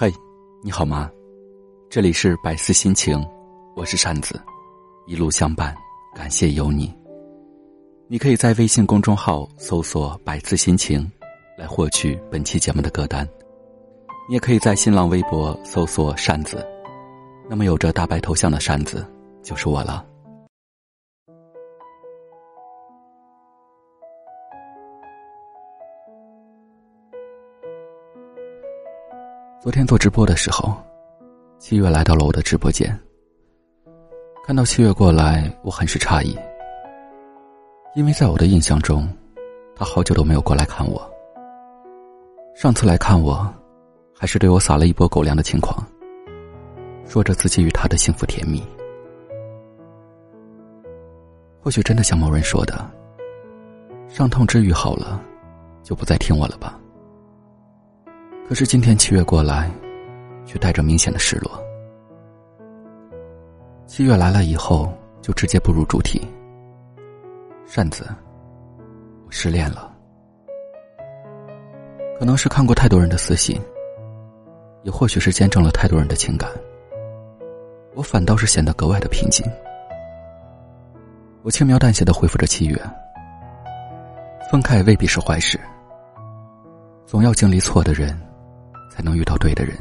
嘿，你好吗？这里是百思心情，我是扇子，一路相伴，感谢有你。你可以在微信公众号搜索“百思心情”，来获取本期节目的歌单。你也可以在新浪微博搜索“扇子”，那么有着大白头像的扇子就是我了。昨天做直播的时候，七月来到了我的直播间。看到七月过来，我很是诧异，因为在我的印象中，他好久都没有过来看我。上次来看我，还是对我撒了一波狗粮的情况，说着自己与他的幸福甜蜜。或许真的像某人说的，伤痛治愈好了，就不再听我了吧。可是今天七月过来，却带着明显的失落。七月来了以后，就直接步入主题。扇子，我失恋了。可能是看过太多人的私信，也或许是见证了太多人的情感，我反倒是显得格外的平静。我轻描淡写的回复着七月：分开未必是坏事，总要经历错的人。才能遇到对的人。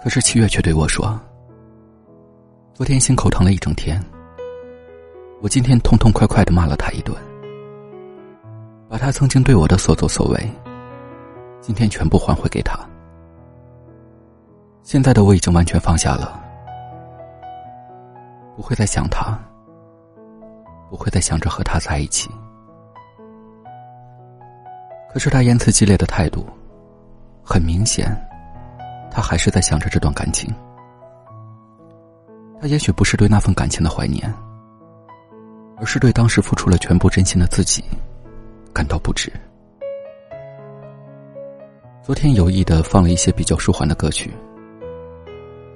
可是七月却对我说：“昨天心口疼了一整天，我今天痛痛快快的骂了他一顿，把他曾经对我的所作所为，今天全部还回给他。现在的我已经完全放下了，不会再想他，不会再想着和他在一起。可是他言辞激烈的态度。”很明显，他还是在想着这段感情。他也许不是对那份感情的怀念，而是对当时付出了全部真心的自己感到不值。昨天有意的放了一些比较舒缓的歌曲，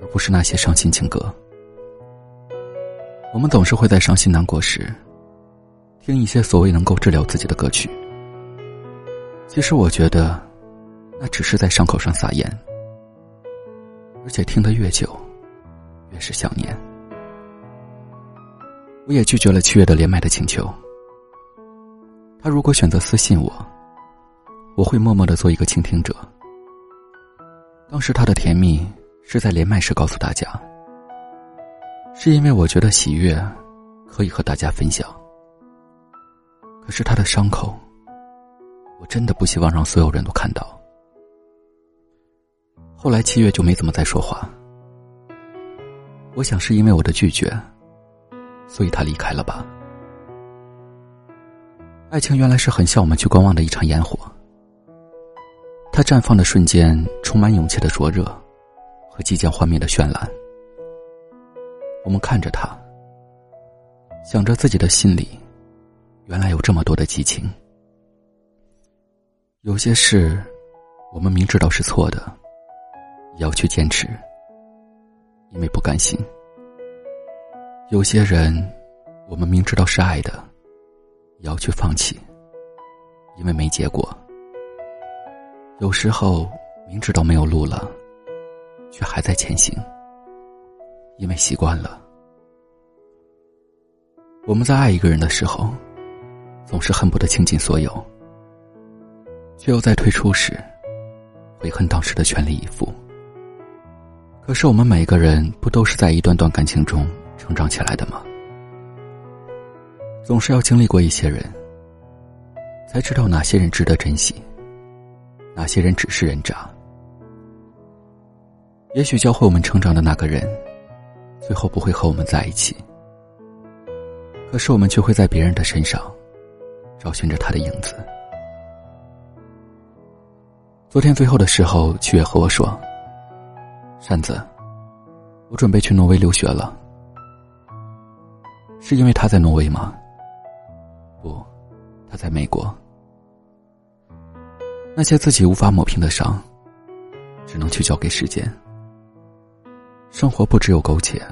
而不是那些伤心情歌。我们总是会在伤心难过时，听一些所谓能够治疗自己的歌曲。其实我觉得。那只是在伤口上撒盐，而且听得越久，越是想念。我也拒绝了七月的连麦的请求。他如果选择私信我，我会默默的做一个倾听者。当时他的甜蜜是在连麦时告诉大家，是因为我觉得喜悦可以和大家分享。可是他的伤口，我真的不希望让所有人都看到。后来七月就没怎么再说话，我想是因为我的拒绝，所以他离开了吧。爱情原来是很像我们去观望的一场烟火，它绽放的瞬间充满勇气的灼热，和即将幻灭的绚烂。我们看着它，想着自己的心里，原来有这么多的激情。有些事，我们明知道是错的。也要去坚持，因为不甘心。有些人，我们明知道是爱的，也要去放弃，因为没结果。有时候，明知道没有路了，却还在前行，因为习惯了。我们在爱一个人的时候，总是恨不得倾尽所有，却又在退出时，悔恨当时的全力以赴。可是我们每个人不都是在一段段感情中成长起来的吗？总是要经历过一些人，才知道哪些人值得珍惜，哪些人只是人渣。也许教会我们成长的那个人，最后不会和我们在一起，可是我们却会在别人的身上找寻着他的影子。昨天最后的时候，七月和我说。扇子，我准备去挪威留学了。是因为他在挪威吗？不，他在美国。那些自己无法抹平的伤，只能去交给时间。生活不只有苟且，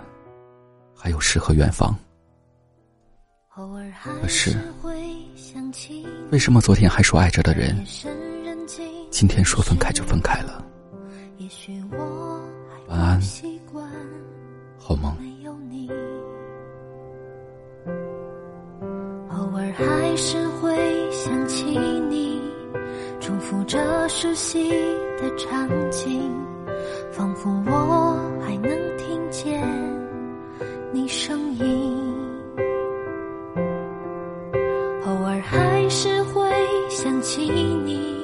还有诗和远方。可是，为什么昨天还说爱着的人，今天说分开就分开了？晚安，好梦。偶尔还是会想起你，重复着熟悉的场景，仿佛我还能听见你声音。偶尔还是会想起你，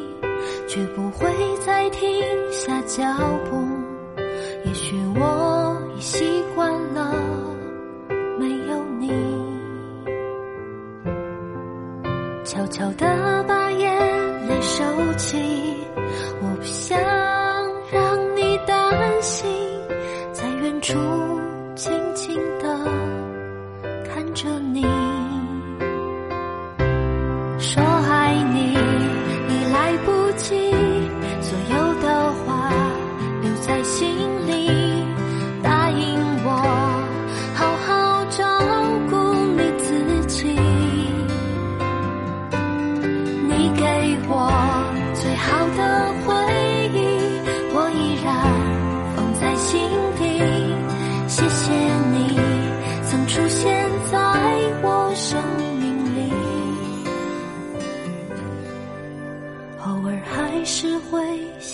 却不会再停下脚步。笑得把眼泪收起。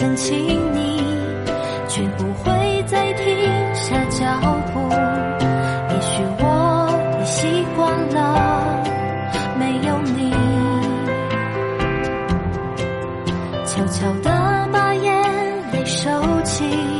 想起你，却不会再停下脚步。也许我已习惯了没有你，悄悄地把眼泪收起。